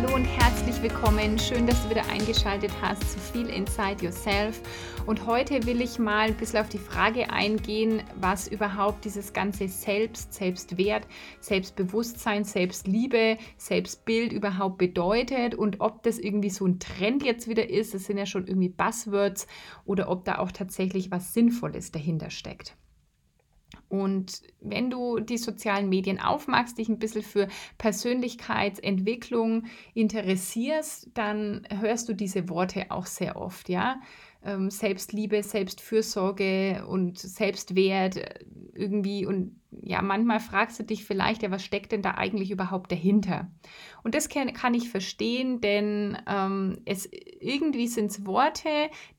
Hallo und herzlich willkommen. Schön, dass du wieder eingeschaltet hast zu viel Inside Yourself. Und heute will ich mal ein bisschen auf die Frage eingehen, was überhaupt dieses ganze Selbst, Selbstwert, Selbstbewusstsein, Selbstliebe, Selbstbild überhaupt bedeutet und ob das irgendwie so ein Trend jetzt wieder ist. Das sind ja schon irgendwie Buzzwords oder ob da auch tatsächlich was Sinnvolles dahinter steckt. Und wenn du die sozialen Medien aufmachst, dich ein bisschen für Persönlichkeitsentwicklung interessierst, dann hörst du diese Worte auch sehr oft, ja ähm, Selbstliebe, Selbstfürsorge und Selbstwert äh, irgendwie. Und ja, manchmal fragst du dich vielleicht, ja, was steckt denn da eigentlich überhaupt dahinter? Und das kann, kann ich verstehen, denn ähm, es irgendwie sind es Worte,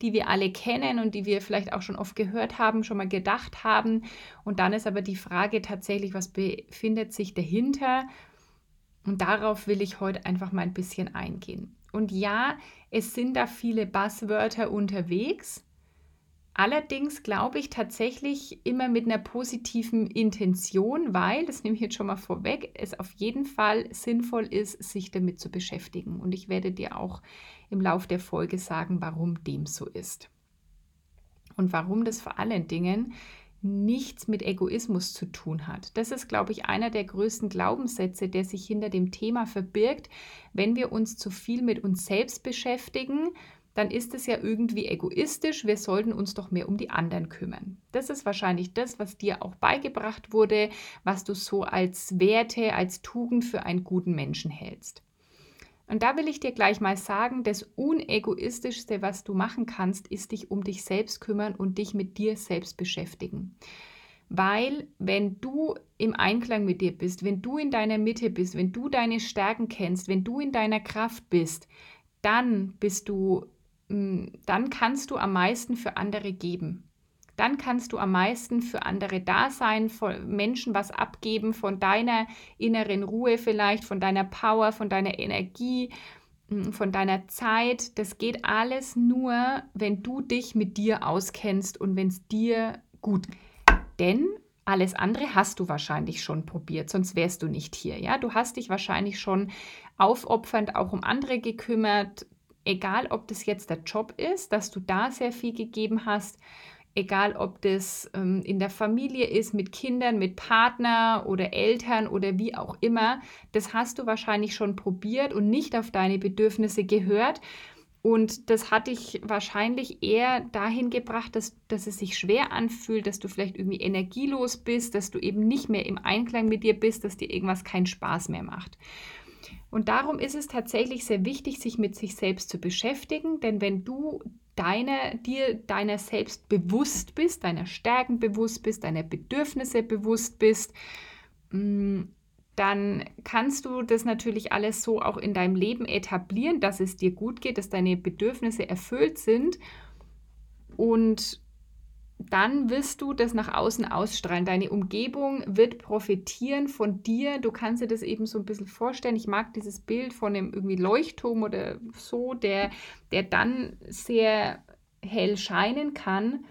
die wir alle kennen und die wir vielleicht auch schon oft gehört haben, schon mal gedacht haben. Und dann ist aber die Frage tatsächlich, was befindet sich dahinter? Und darauf will ich heute einfach mal ein bisschen eingehen. Und ja, es sind da viele Buzzwörter unterwegs. Allerdings glaube ich tatsächlich immer mit einer positiven Intention, weil, das nehme ich jetzt schon mal vorweg, es auf jeden Fall sinnvoll ist, sich damit zu beschäftigen. Und ich werde dir auch im Laufe der Folge sagen, warum dem so ist. Und warum das vor allen Dingen nichts mit Egoismus zu tun hat. Das ist, glaube ich, einer der größten Glaubenssätze, der sich hinter dem Thema verbirgt. Wenn wir uns zu viel mit uns selbst beschäftigen, dann ist es ja irgendwie egoistisch. Wir sollten uns doch mehr um die anderen kümmern. Das ist wahrscheinlich das, was dir auch beigebracht wurde, was du so als Werte, als Tugend für einen guten Menschen hältst. Und da will ich dir gleich mal sagen, das unegoistischste, was du machen kannst, ist dich um dich selbst kümmern und dich mit dir selbst beschäftigen. Weil wenn du im Einklang mit dir bist, wenn du in deiner Mitte bist, wenn du deine Stärken kennst, wenn du in deiner Kraft bist, dann bist du, mm, dann kannst du am meisten für andere geben dann kannst du am meisten für andere da sein, von Menschen was abgeben, von deiner inneren Ruhe vielleicht, von deiner Power, von deiner Energie, hm, von deiner Zeit. Das geht alles nur, wenn du dich mit dir auskennst und wenn es dir gut geht. Denn alles andere hast du wahrscheinlich schon probiert, sonst wärst du nicht hier. Ja, du hast dich wahrscheinlich schon aufopfernd auch um andere gekümmert, egal ob das jetzt der Job ist, dass du da sehr viel gegeben hast egal ob das ähm, in der Familie ist, mit Kindern, mit Partner oder Eltern oder wie auch immer, das hast du wahrscheinlich schon probiert und nicht auf deine Bedürfnisse gehört. Und das hat dich wahrscheinlich eher dahin gebracht, dass, dass es sich schwer anfühlt, dass du vielleicht irgendwie energielos bist, dass du eben nicht mehr im Einklang mit dir bist, dass dir irgendwas keinen Spaß mehr macht. Und darum ist es tatsächlich sehr wichtig, sich mit sich selbst zu beschäftigen, denn wenn du deine, dir deiner selbst bewusst bist, deiner Stärken bewusst bist, deiner Bedürfnisse bewusst bist, mm, dann kannst du das natürlich alles so auch in deinem Leben etablieren, dass es dir gut geht, dass deine Bedürfnisse erfüllt sind. Und dann wirst du das nach außen ausstrahlen. Deine Umgebung wird profitieren von dir. Du kannst dir das eben so ein bisschen vorstellen. Ich mag dieses Bild von einem irgendwie Leuchtturm oder so, der, der dann sehr hell scheinen kann,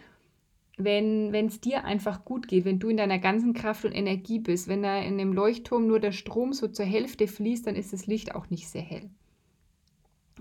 wenn es dir einfach gut geht, wenn du in deiner ganzen Kraft und Energie bist. Wenn da in dem Leuchtturm nur der Strom so zur Hälfte fließt, dann ist das Licht auch nicht sehr hell.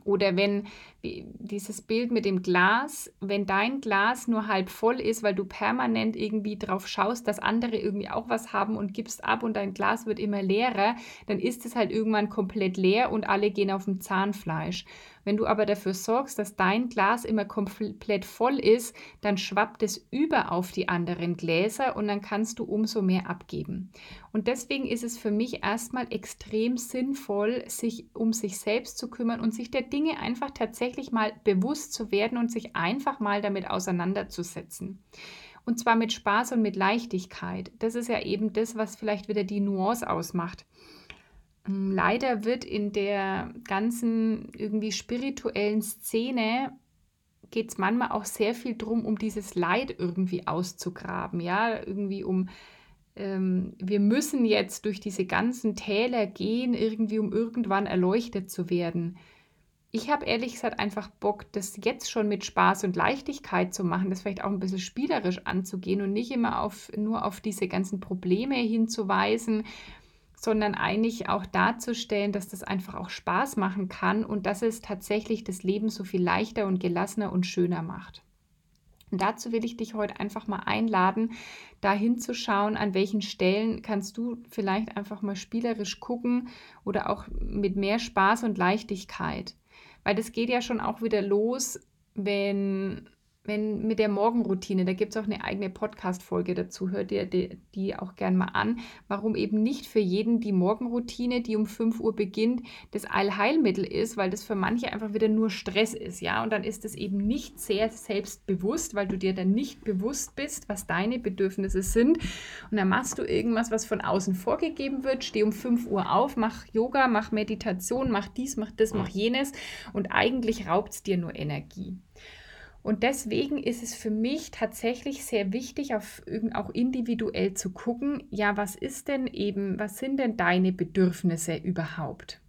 Oder wenn dieses Bild mit dem Glas, wenn dein Glas nur halb voll ist, weil du permanent irgendwie drauf schaust, dass andere irgendwie auch was haben und gibst ab und dein Glas wird immer leerer, dann ist es halt irgendwann komplett leer und alle gehen auf dem Zahnfleisch. Wenn du aber dafür sorgst, dass dein Glas immer komplett voll ist, dann schwappt es über auf die anderen Gläser und dann kannst du umso mehr abgeben. Und deswegen ist es für mich erstmal extrem sinnvoll, sich um sich selbst zu kümmern und sich der Dinge einfach tatsächlich mal bewusst zu werden und sich einfach mal damit auseinanderzusetzen. Und zwar mit Spaß und mit Leichtigkeit. Das ist ja eben das, was vielleicht wieder die Nuance ausmacht. Hm, leider wird in der ganzen irgendwie spirituellen Szene geht es manchmal auch sehr viel darum, um dieses Leid irgendwie auszugraben, ja, irgendwie um, ähm, wir müssen jetzt durch diese ganzen Täler gehen, irgendwie um irgendwann erleuchtet zu werden. Ich habe ehrlich gesagt einfach Bock, das jetzt schon mit Spaß und Leichtigkeit zu machen, das vielleicht auch ein bisschen spielerisch anzugehen und nicht immer auf, nur auf diese ganzen Probleme hinzuweisen, sondern eigentlich auch darzustellen, dass das einfach auch Spaß machen kann und dass es tatsächlich das Leben so viel leichter und gelassener und schöner macht. Und dazu will ich dich heute einfach mal einladen, da hinzuschauen, an welchen Stellen kannst du vielleicht einfach mal spielerisch gucken oder auch mit mehr Spaß und Leichtigkeit. Weil das geht ja schon auch wieder los, wenn wenn mit der Morgenroutine, da gibt es auch eine eigene Podcast-Folge dazu, hört ihr die, die auch gern mal an, warum eben nicht für jeden die Morgenroutine, die um 5 Uhr beginnt, das Allheilmittel ist, weil das für manche einfach wieder nur Stress ist, ja, und dann ist es eben nicht sehr selbstbewusst, weil du dir dann nicht bewusst bist, was deine Bedürfnisse sind. Und dann machst du irgendwas, was von außen vorgegeben wird, steh um 5 Uhr auf, mach Yoga, mach Meditation, mach dies, mach das, mach jenes. Und eigentlich raubt es dir nur Energie. Und deswegen ist es für mich tatsächlich sehr wichtig, auf, auch individuell zu gucken, ja, was ist denn eben, was sind denn deine Bedürfnisse überhaupt?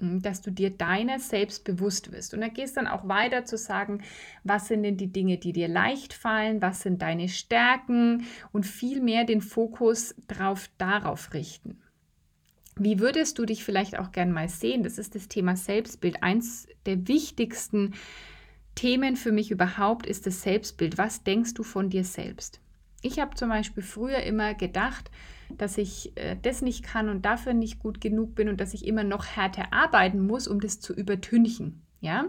Hm, dass du dir deiner selbst bewusst wirst. Und da gehst dann auch weiter zu sagen, was sind denn die Dinge, die dir leicht fallen, was sind deine Stärken und viel mehr den Fokus drauf, darauf richten. Wie würdest du dich vielleicht auch gern mal sehen? Das ist das Thema Selbstbild, eins der wichtigsten Themen für mich überhaupt ist das Selbstbild. Was denkst du von dir selbst? Ich habe zum Beispiel früher immer gedacht, dass ich äh, das nicht kann und dafür nicht gut genug bin und dass ich immer noch härter arbeiten muss, um das zu übertünchen ja,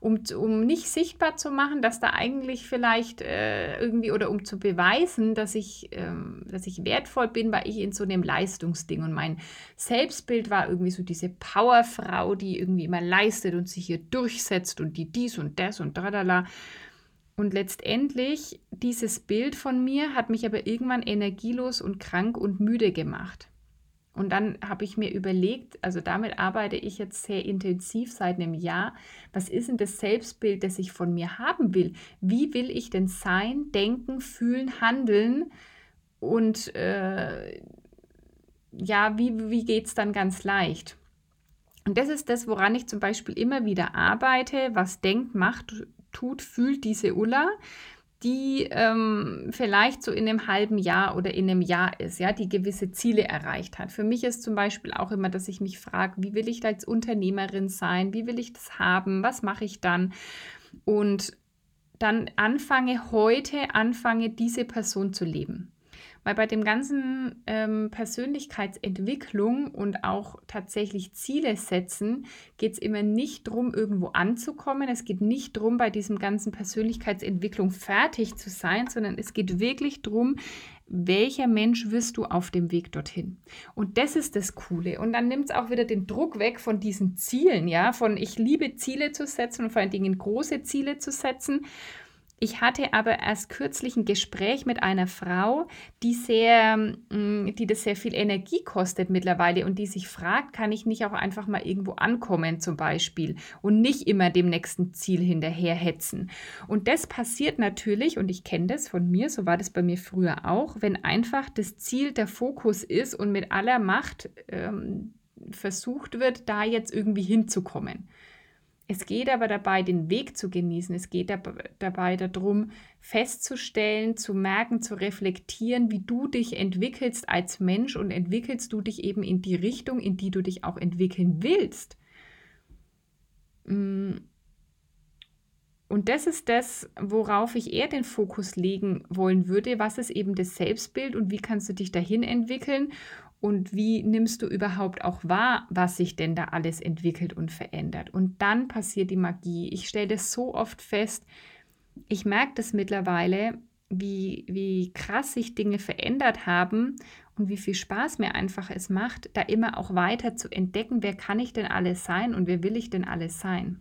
um, um nicht sichtbar zu machen, dass da eigentlich vielleicht äh, irgendwie oder um zu beweisen, dass ich, ähm, dass ich wertvoll bin, war ich in so einem Leistungsding und mein Selbstbild war irgendwie so diese Powerfrau, die irgendwie immer leistet und sich hier durchsetzt und die dies und das und tralala. Und letztendlich, dieses Bild von mir hat mich aber irgendwann energielos und krank und müde gemacht. Und dann habe ich mir überlegt, also damit arbeite ich jetzt sehr intensiv seit einem Jahr. Was ist denn das Selbstbild, das ich von mir haben will? Wie will ich denn sein, denken, fühlen, handeln? Und äh, ja, wie, wie geht es dann ganz leicht? Und das ist das, woran ich zum Beispiel immer wieder arbeite. Was denkt, macht, tut, fühlt diese Ulla die ähm, vielleicht so in einem halben Jahr oder in einem Jahr ist, ja, die gewisse Ziele erreicht hat. Für mich ist zum Beispiel auch immer, dass ich mich frage, wie will ich da als Unternehmerin sein? Wie will ich das haben? Was mache ich dann? Und dann anfange heute, anfange diese Person zu leben. Weil bei dem ganzen ähm, Persönlichkeitsentwicklung und auch tatsächlich Ziele setzen, geht es immer nicht darum, irgendwo anzukommen. Es geht nicht darum, bei diesem ganzen Persönlichkeitsentwicklung fertig zu sein, sondern es geht wirklich darum, welcher Mensch wirst du auf dem Weg dorthin? Und das ist das Coole. Und dann nimmt es auch wieder den Druck weg von diesen Zielen, ja, von ich liebe Ziele zu setzen und vor allen Dingen große Ziele zu setzen ich hatte aber erst kürzlich ein Gespräch mit einer Frau, die sehr, mm, die das sehr viel Energie kostet mittlerweile und die sich fragt, kann ich nicht auch einfach mal irgendwo ankommen zum Beispiel und nicht immer dem nächsten Ziel hinterherhetzen. Und das passiert natürlich, und ich kenne das von mir, so war das bei mir früher auch, wenn einfach das Ziel der Fokus ist und mit aller Macht ähm, versucht wird, da jetzt irgendwie hinzukommen. Es geht aber dabei, den Weg zu genießen. Es geht dabei darum, festzustellen, zu merken, zu reflektieren, wie du dich entwickelst als Mensch und entwickelst du dich eben in die Richtung, in die du dich auch entwickeln willst. Mm. Und das ist das, worauf ich eher den Fokus legen wollen würde. Was ist eben das Selbstbild und wie kannst du dich dahin entwickeln? Und wie nimmst du überhaupt auch wahr, was sich denn da alles entwickelt und verändert. Und dann passiert die Magie. Ich stelle das so oft fest, ich merke das mittlerweile, wie, wie krass sich Dinge verändert haben und wie viel Spaß mir einfach es macht, da immer auch weiter zu entdecken, wer kann ich denn alles sein und wer will ich denn alles sein.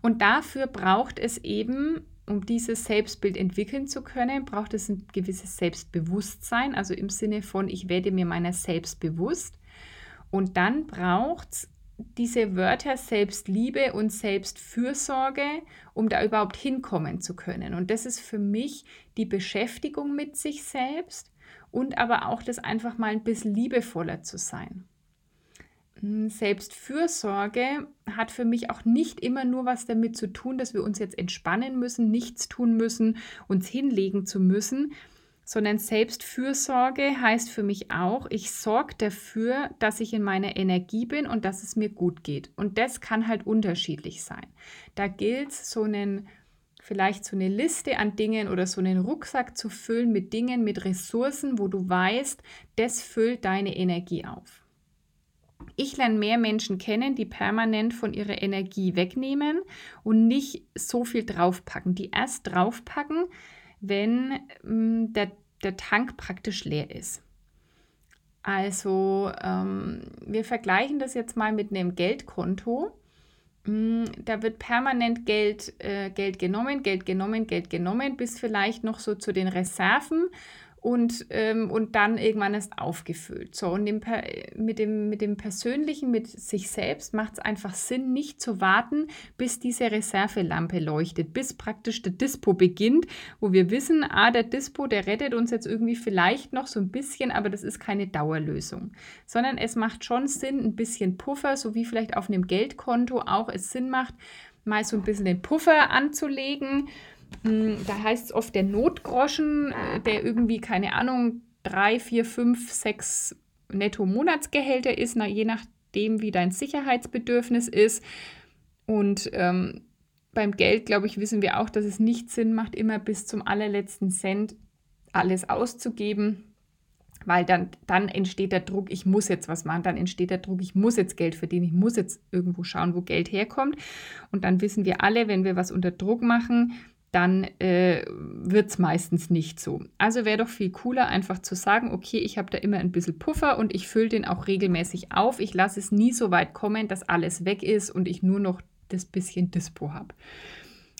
Und dafür braucht es eben um dieses Selbstbild entwickeln zu können, braucht es ein gewisses Selbstbewusstsein, also im Sinne von, ich werde mir meiner selbst bewusst. Und dann braucht es diese Wörter Selbstliebe und Selbstfürsorge, um da überhaupt hinkommen zu können. Und das ist für mich die Beschäftigung mit sich selbst und aber auch das einfach mal ein bisschen liebevoller zu sein. Hm, Selbstfürsorge hat für mich auch nicht immer nur was damit zu tun, dass wir uns jetzt entspannen müssen, nichts tun müssen, uns hinlegen zu müssen, sondern Selbstfürsorge heißt für mich auch, ich sorge dafür, dass ich in meiner Energie bin und dass es mir gut geht. Und das kann halt unterschiedlich sein. Da gilt es, so einen vielleicht so eine Liste an Dingen oder so einen Rucksack zu füllen mit Dingen, mit Ressourcen, wo du weißt, das füllt deine Energie auf. Ich lerne mehr Menschen kennen, die permanent von ihrer Energie wegnehmen und nicht so viel draufpacken. Die erst draufpacken, wenn ähm, der, der Tank praktisch leer ist. Also ähm, wir vergleichen das jetzt mal mit einem Geldkonto. Mm, da wird permanent Geld, äh, Geld genommen, Geld genommen, Geld genommen, bis vielleicht noch so zu den Reserven und, ähm, und dann irgendwann erst aufgefüllt. So, und dem, mit, dem, mit dem Persönlichen, mit sich selbst macht es einfach Sinn, nicht zu warten, bis diese Reservelampe leuchtet, bis praktisch der Dispo beginnt, wo wir wissen, ah, der Dispo, der rettet uns jetzt irgendwie vielleicht noch so ein bisschen, aber das ist keine Dauerlösung. Sondern es macht schon Sinn, ein bisschen Puffer, so wie vielleicht auf einem Geldkonto auch es Sinn macht, mal so ein bisschen den Puffer anzulegen da heißt es oft der Notgroschen, äh, der irgendwie, keine Ahnung, drei, vier, fünf, sechs Netto-Monatsgehälter ist, je nachdem, wie dein Sicherheitsbedürfnis ist. Und ähm, beim Geld, glaube ich, wissen wir auch, dass es nicht Sinn macht, immer bis zum allerletzten Cent alles auszugeben, weil dann, dann entsteht der Druck, ich muss jetzt was machen, dann entsteht der Druck, ich muss jetzt Geld verdienen, ich muss jetzt irgendwo schauen, wo Geld herkommt. Und dann wissen wir alle, wenn wir was unter Druck machen, dann äh, wird es meistens nicht so. Also wäre doch viel cooler, einfach zu sagen, okay, ich habe da immer ein bisschen Puffer und ich fülle den auch regelmäßig auf. Ich lasse es nie so weit kommen, dass alles weg ist und ich nur noch das bisschen Dispo habe.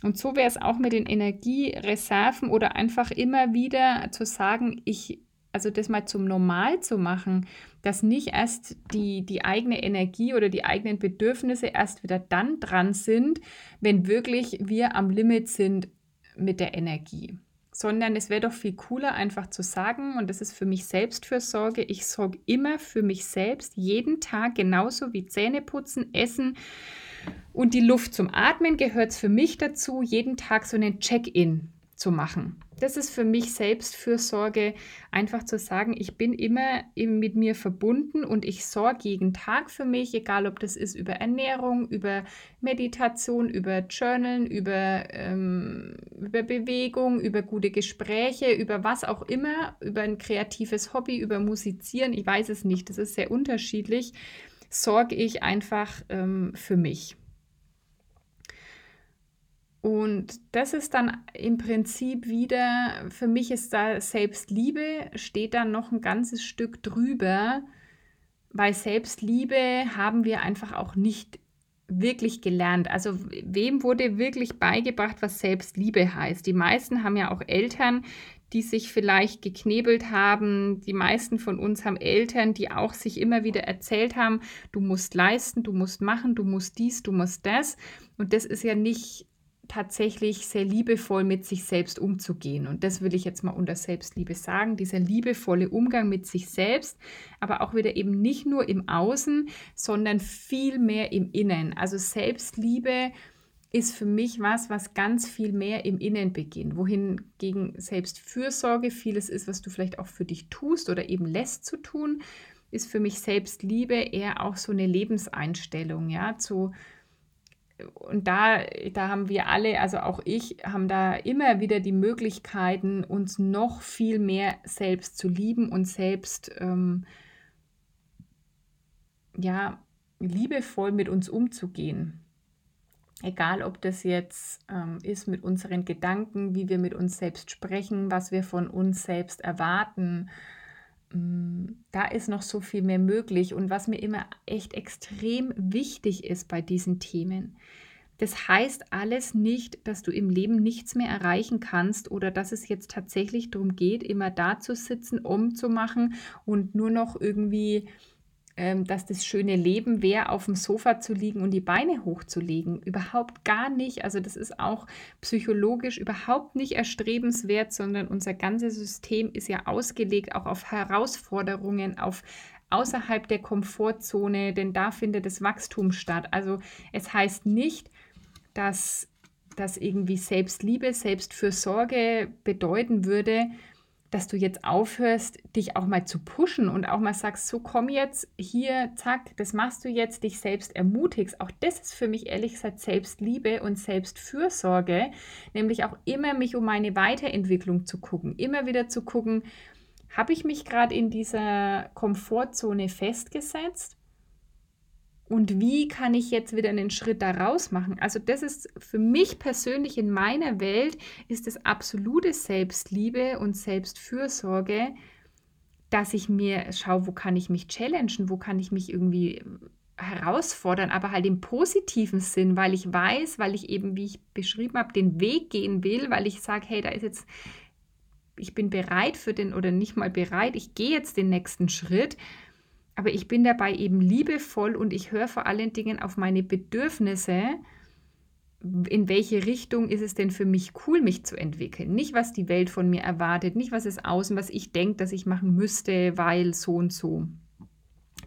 Und so wäre es auch mit den Energiereserven oder einfach immer wieder zu sagen, ich, also das mal zum Normal zu machen, dass nicht erst die, die eigene Energie oder die eigenen Bedürfnisse erst wieder dann dran sind, wenn wirklich wir am Limit sind mit der Energie. Sondern es wäre doch viel cooler, einfach zu sagen, und das ist für mich Selbstfürsorge, ich sorge immer für mich selbst, jeden Tag, genauso wie Zähne putzen, Essen und die Luft zum Atmen gehört es für mich dazu, jeden Tag so einen Check-in zu machen. Das ist für mich Selbstfürsorge, einfach zu sagen, ich bin immer mit mir verbunden und ich sorge jeden Tag für mich, egal ob das ist über Ernährung, über Meditation, über Journalen, über, ähm, über Bewegung, über gute Gespräche, über was auch immer, über ein kreatives Hobby, über Musizieren, ich weiß es nicht, das ist sehr unterschiedlich, sorge ich einfach ähm, für mich. Und das ist dann im Prinzip wieder, für mich ist da Selbstliebe, steht dann noch ein ganzes Stück drüber, weil Selbstliebe haben wir einfach auch nicht wirklich gelernt. Also wem wurde wirklich beigebracht, was Selbstliebe heißt? Die meisten haben ja auch Eltern, die sich vielleicht geknebelt haben. Die meisten von uns haben Eltern, die auch sich immer wieder erzählt haben, du musst leisten, du musst machen, du musst dies, du musst das. Und das ist ja nicht tatsächlich sehr liebevoll mit sich selbst umzugehen. Und das will ich jetzt mal unter Selbstliebe sagen, dieser liebevolle Umgang mit sich selbst, aber auch wieder eben nicht nur im Außen, sondern viel mehr im Innen. Also Selbstliebe ist für mich was, was ganz viel mehr im Innen beginnt. Wohingegen Selbstfürsorge vieles ist, was du vielleicht auch für dich tust oder eben lässt zu tun, ist für mich Selbstliebe eher auch so eine Lebenseinstellung, ja, zu und da, da haben wir alle, also auch ich, haben da immer wieder die Möglichkeiten, uns noch viel mehr selbst zu lieben und selbst ähm, ja, liebevoll mit uns umzugehen. Egal, ob das jetzt ähm, ist mit unseren Gedanken, wie wir mit uns selbst sprechen, was wir von uns selbst erwarten, da ist noch so viel mehr möglich. Und was mir immer echt extrem wichtig ist bei diesen Themen, das heißt alles nicht, dass du im Leben nichts mehr erreichen kannst oder dass es jetzt tatsächlich darum geht, immer da zu sitzen, umzumachen und nur noch irgendwie dass das schöne Leben wäre, auf dem Sofa zu liegen und die Beine hochzulegen. Überhaupt gar nicht. Also das ist auch psychologisch überhaupt nicht erstrebenswert, sondern unser ganzes System ist ja ausgelegt auch auf Herausforderungen, auf außerhalb der Komfortzone, denn da findet das Wachstum statt. Also es heißt nicht, dass das irgendwie Selbstliebe, Selbstfürsorge bedeuten würde, dass du jetzt aufhörst, dich auch mal zu pushen und auch mal sagst, so komm jetzt hier, zack, das machst du jetzt, dich selbst ermutigst. Auch das ist für mich ehrlich gesagt Selbstliebe und Selbstfürsorge, nämlich auch immer mich um meine Weiterentwicklung zu gucken, immer wieder zu gucken, habe ich mich gerade in dieser Komfortzone festgesetzt und wie kann ich jetzt wieder einen Schritt da raus machen? Also das ist für mich persönlich in meiner Welt ist es absolute Selbstliebe und Selbstfürsorge, dass ich mir schaue, wo kann ich mich challengen, wo kann ich mich irgendwie herausfordern, aber halt im positiven Sinn, weil ich weiß, weil ich eben, wie ich beschrieben habe, den Weg gehen will, weil ich sage, hey, da ist jetzt, ich bin bereit für den oder nicht mal bereit, ich gehe jetzt den nächsten Schritt aber ich bin dabei eben liebevoll und ich höre vor allen Dingen auf meine Bedürfnisse. In welche Richtung ist es denn für mich cool, mich zu entwickeln? Nicht, was die Welt von mir erwartet, nicht, was es außen, was ich denke, dass ich machen müsste, weil so und so.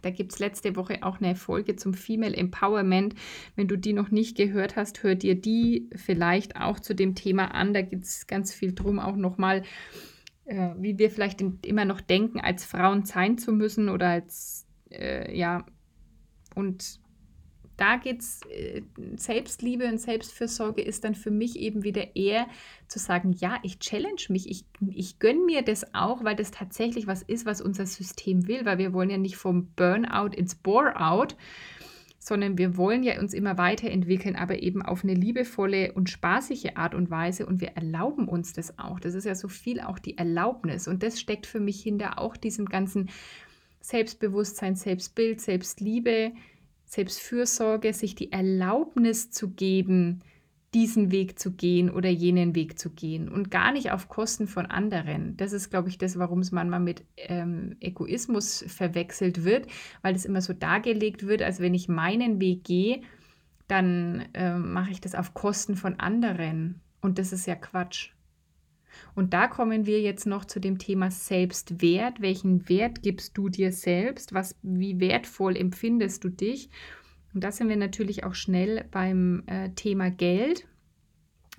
Da gibt es letzte Woche auch eine Folge zum Female Empowerment. Wenn du die noch nicht gehört hast, hör dir die vielleicht auch zu dem Thema an. Da gibt es ganz viel drum, auch nochmal äh, wie wir vielleicht in, immer noch denken, als Frauen sein zu müssen oder als, äh, ja, und da geht es, äh, Selbstliebe und Selbstfürsorge ist dann für mich eben wieder eher zu sagen, ja, ich challenge mich, ich, ich gönne mir das auch, weil das tatsächlich was ist, was unser System will, weil wir wollen ja nicht vom Burnout ins Bore-out, sondern wir wollen ja uns immer weiterentwickeln, aber eben auf eine liebevolle und spaßige Art und Weise und wir erlauben uns das auch. Das ist ja so viel auch die Erlaubnis und das steckt für mich hinter auch diesem ganzen Selbstbewusstsein, Selbstbild, Selbstliebe, Selbstfürsorge, sich die Erlaubnis zu geben, diesen Weg zu gehen oder jenen Weg zu gehen und gar nicht auf Kosten von anderen. Das ist, glaube ich, das, warum es manchmal mit ähm, Egoismus verwechselt wird, weil es immer so dargelegt wird, als wenn ich meinen Weg gehe, dann äh, mache ich das auf Kosten von anderen. Und das ist ja Quatsch. Und da kommen wir jetzt noch zu dem Thema Selbstwert. Welchen Wert gibst du dir selbst? Was, wie wertvoll empfindest du dich? Und da sind wir natürlich auch schnell beim äh, Thema Geld.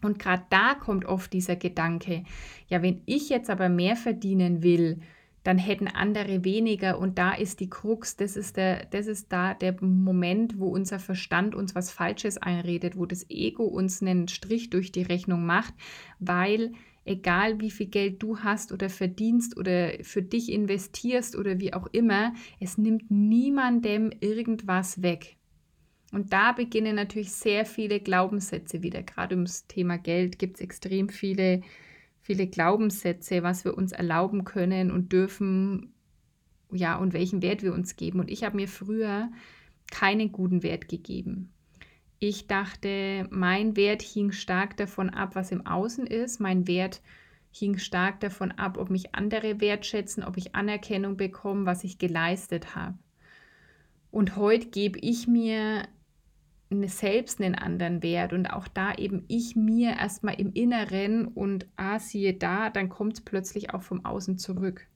Und gerade da kommt oft dieser Gedanke, ja, wenn ich jetzt aber mehr verdienen will, dann hätten andere weniger und da ist die Krux, das ist, der, das ist da der Moment, wo unser Verstand uns was Falsches einredet, wo das Ego uns einen Strich durch die Rechnung macht, weil egal wie viel Geld du hast oder verdienst oder für dich investierst oder wie auch immer, es nimmt niemandem irgendwas weg. Und da beginnen natürlich sehr viele Glaubenssätze wieder. Gerade ums Thema Geld gibt es extrem viele, viele Glaubenssätze, was wir uns erlauben können und dürfen, ja, und welchen Wert wir uns geben. Und ich habe mir früher keinen guten Wert gegeben. Ich dachte, mein Wert hing stark davon ab, was im Außen ist. Mein Wert hing stark davon ab, ob mich andere wertschätzen, ob ich Anerkennung bekomme, was ich geleistet habe. Und heute gebe ich mir selbst einen anderen Wert und auch da eben ich mir erstmal im Inneren und ah, siehe da, dann kommt es plötzlich auch vom Außen zurück.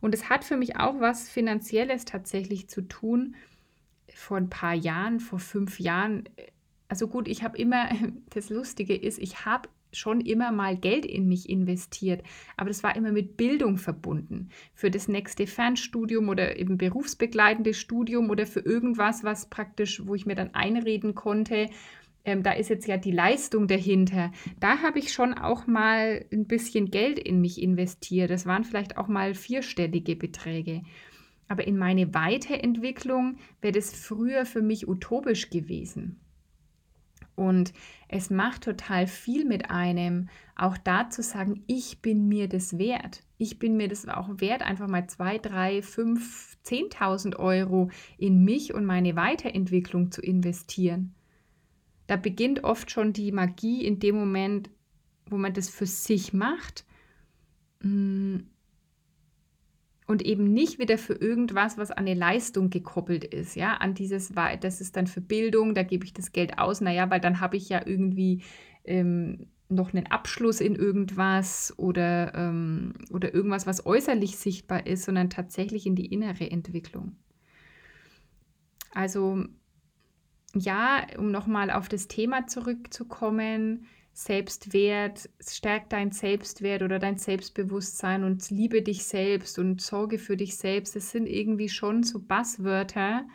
Und es hat für mich auch was Finanzielles tatsächlich zu tun. Vor ein paar Jahren, vor fünf Jahren, also gut, ich habe immer, das Lustige ist, ich habe schon immer mal Geld in mich investiert, aber das war immer mit Bildung verbunden. Für das nächste Fernstudium oder eben berufsbegleitendes Studium oder für irgendwas, was praktisch, wo ich mir dann einreden konnte, ähm, da ist jetzt ja die Leistung dahinter. Da habe ich schon auch mal ein bisschen Geld in mich investiert. Das waren vielleicht auch mal vierstellige Beträge. Aber in meine Weiterentwicklung wäre das früher für mich utopisch gewesen. Und es macht total viel mit einem, auch da zu sagen, ich bin mir das wert. Ich bin mir das auch wert, einfach mal zwei, drei, fünf, zehntausend Euro in mich und meine Weiterentwicklung zu investieren. Da beginnt oft schon die Magie in dem Moment, wo man das für sich macht. Mm. Und eben nicht wieder für irgendwas, was an eine Leistung gekoppelt ist, ja, an dieses, das ist dann für Bildung, da gebe ich das Geld aus, naja, weil dann habe ich ja irgendwie ähm, noch einen Abschluss in irgendwas oder, ähm, oder irgendwas, was äußerlich sichtbar ist, sondern tatsächlich in die innere Entwicklung. Also ja, um nochmal auf das Thema zurückzukommen, Selbstwert, stärkt dein Selbstwert oder dein Selbstbewusstsein und liebe dich selbst und sorge für dich selbst. Das sind irgendwie schon so Basswörter.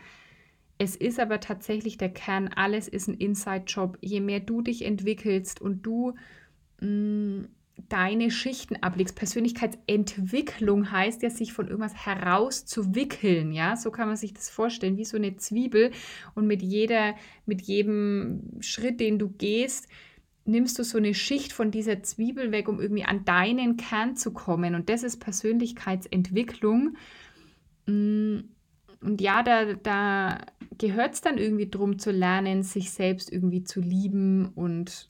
Es ist aber tatsächlich der Kern, alles ist ein Inside-Job. Je mehr du dich entwickelst und du mh, mm, deine Schichten ablegst. Persönlichkeitsentwicklung heißt ja, sich von irgendwas herauszuwickeln, ja, so kann man sich das vorstellen, wie so eine Zwiebel und mit jeder, mit jedem Schritt, den du gehst, nimmst du so eine Schicht von dieser Zwiebel weg, um irgendwie an deinen Kern zu kommen. Und das ist Persönlichkeitsentwicklung. Mm, und ja, da, da gehört es dann irgendwie darum zu lernen, sich selbst irgendwie zu lieben und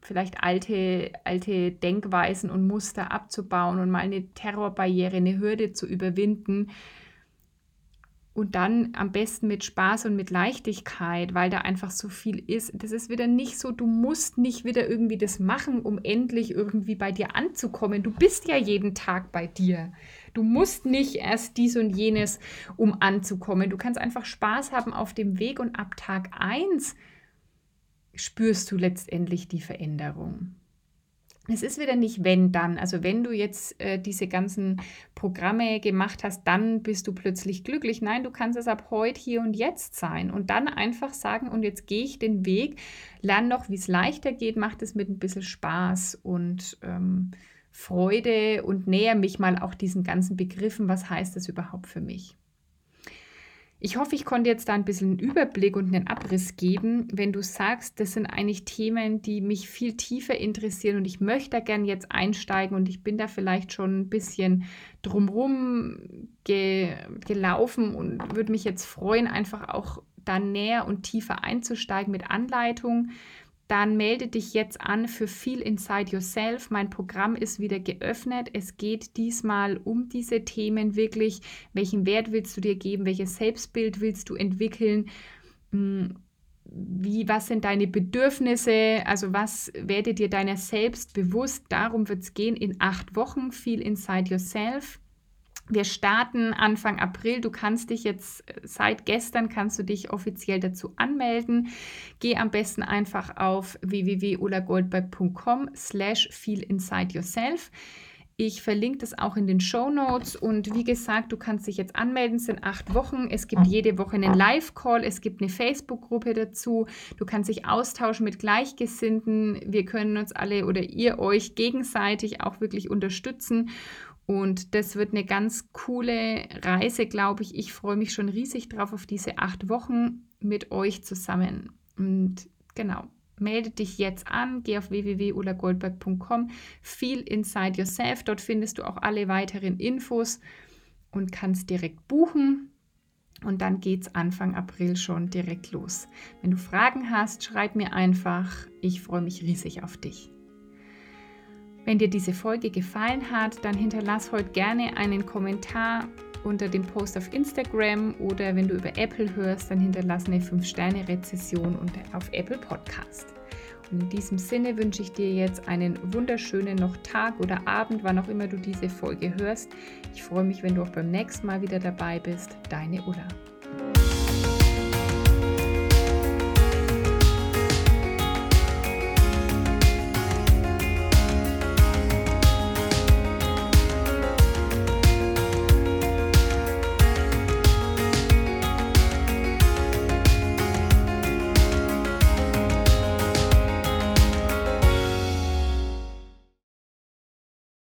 vielleicht alte, alte Denkweisen und Muster abzubauen und mal eine Terrorbarriere, eine Hürde zu überwinden und dann am besten mit Spaß und mit Leichtigkeit, weil da einfach so viel ist. Das ist wieder nicht so, du musst nicht wieder irgendwie das machen, um endlich irgendwie bei dir anzukommen. Du bist ja jeden Tag bei dir. Du musst nicht erst dies und jenes, um anzukommen. Du kannst einfach Spaß haben auf dem Weg und ab Tag 1 spürst du letztendlich die Veränderung es ist wieder nicht wenn dann. Also wenn du jetzt äh, diese ganzen Programme gemacht hast, dann bist du plötzlich glücklich. Nein, du kannst es ab heute, hier und jetzt sein und dann einfach sagen, und jetzt gehe ich den Weg, lerne noch, wie es leichter geht, mach das mit ein bisschen Spaß und ähm, Freude und näher mich mal auch diesen ganzen Begriffen, was heißt das überhaupt für mich. Ich hoffe, ich konnte jetzt da ein bisschen einen Überblick und einen Abriss geben, wenn du sagst, das sind eigentlich Themen, die mich viel tiefer interessieren und ich möchte da gern jetzt einsteigen und ich bin da vielleicht schon ein bisschen drumrum ge gelaufen und würde mich jetzt freuen, einfach auch da näher und tiefer einzusteigen mit Anleitung dann melde dich jetzt an für Feel Inside Yourself. Mein Programm ist wieder geöffnet. Es geht diesmal um diese Themen wirklich. Welchen Wert willst du dir geben? Welches Selbstbild willst du entwickeln? Hm, wie, was sind deine Bedürfnisse? Also was werde dir deiner selbst bewusst? Darum wird es gehen in acht Wochen. Feel Inside Yourself. Wir starten Anfang April. Du kannst dich jetzt äh, seit gestern kannst du dich offiziell dazu anmelden. Geh am besten einfach auf www.ulagoldberg.com slash feel inside yourself. Ich verlinke das auch in den Show Notes und wie gesagt, du kannst dich jetzt anmelden, es sind acht Wochen. Es gibt jede Woche einen Live-Call, es gibt eine Facebook-Gruppe dazu. Du kannst dich austauschen mit Gleichgesinnten. Wir können uns alle oder ihr euch gegenseitig auch wirklich unterstützen. Und das wird eine ganz coole Reise, glaube ich. Ich freue mich schon riesig drauf auf diese acht Wochen mit euch zusammen. Und genau, melde dich jetzt an, geh auf www.ulagoldberg.com, Feel Inside Yourself. Dort findest du auch alle weiteren Infos und kannst direkt buchen. Und dann geht es Anfang April schon direkt los. Wenn du Fragen hast, schreib mir einfach. Ich freue mich riesig auf dich. Wenn dir diese Folge gefallen hat, dann hinterlass heute gerne einen Kommentar unter dem Post auf Instagram oder wenn du über Apple hörst, dann hinterlass eine 5-Sterne-Rezession auf Apple Podcast. Und in diesem Sinne wünsche ich dir jetzt einen wunderschönen noch Tag oder Abend, wann auch immer du diese Folge hörst. Ich freue mich, wenn du auch beim nächsten Mal wieder dabei bist. Deine Ulla.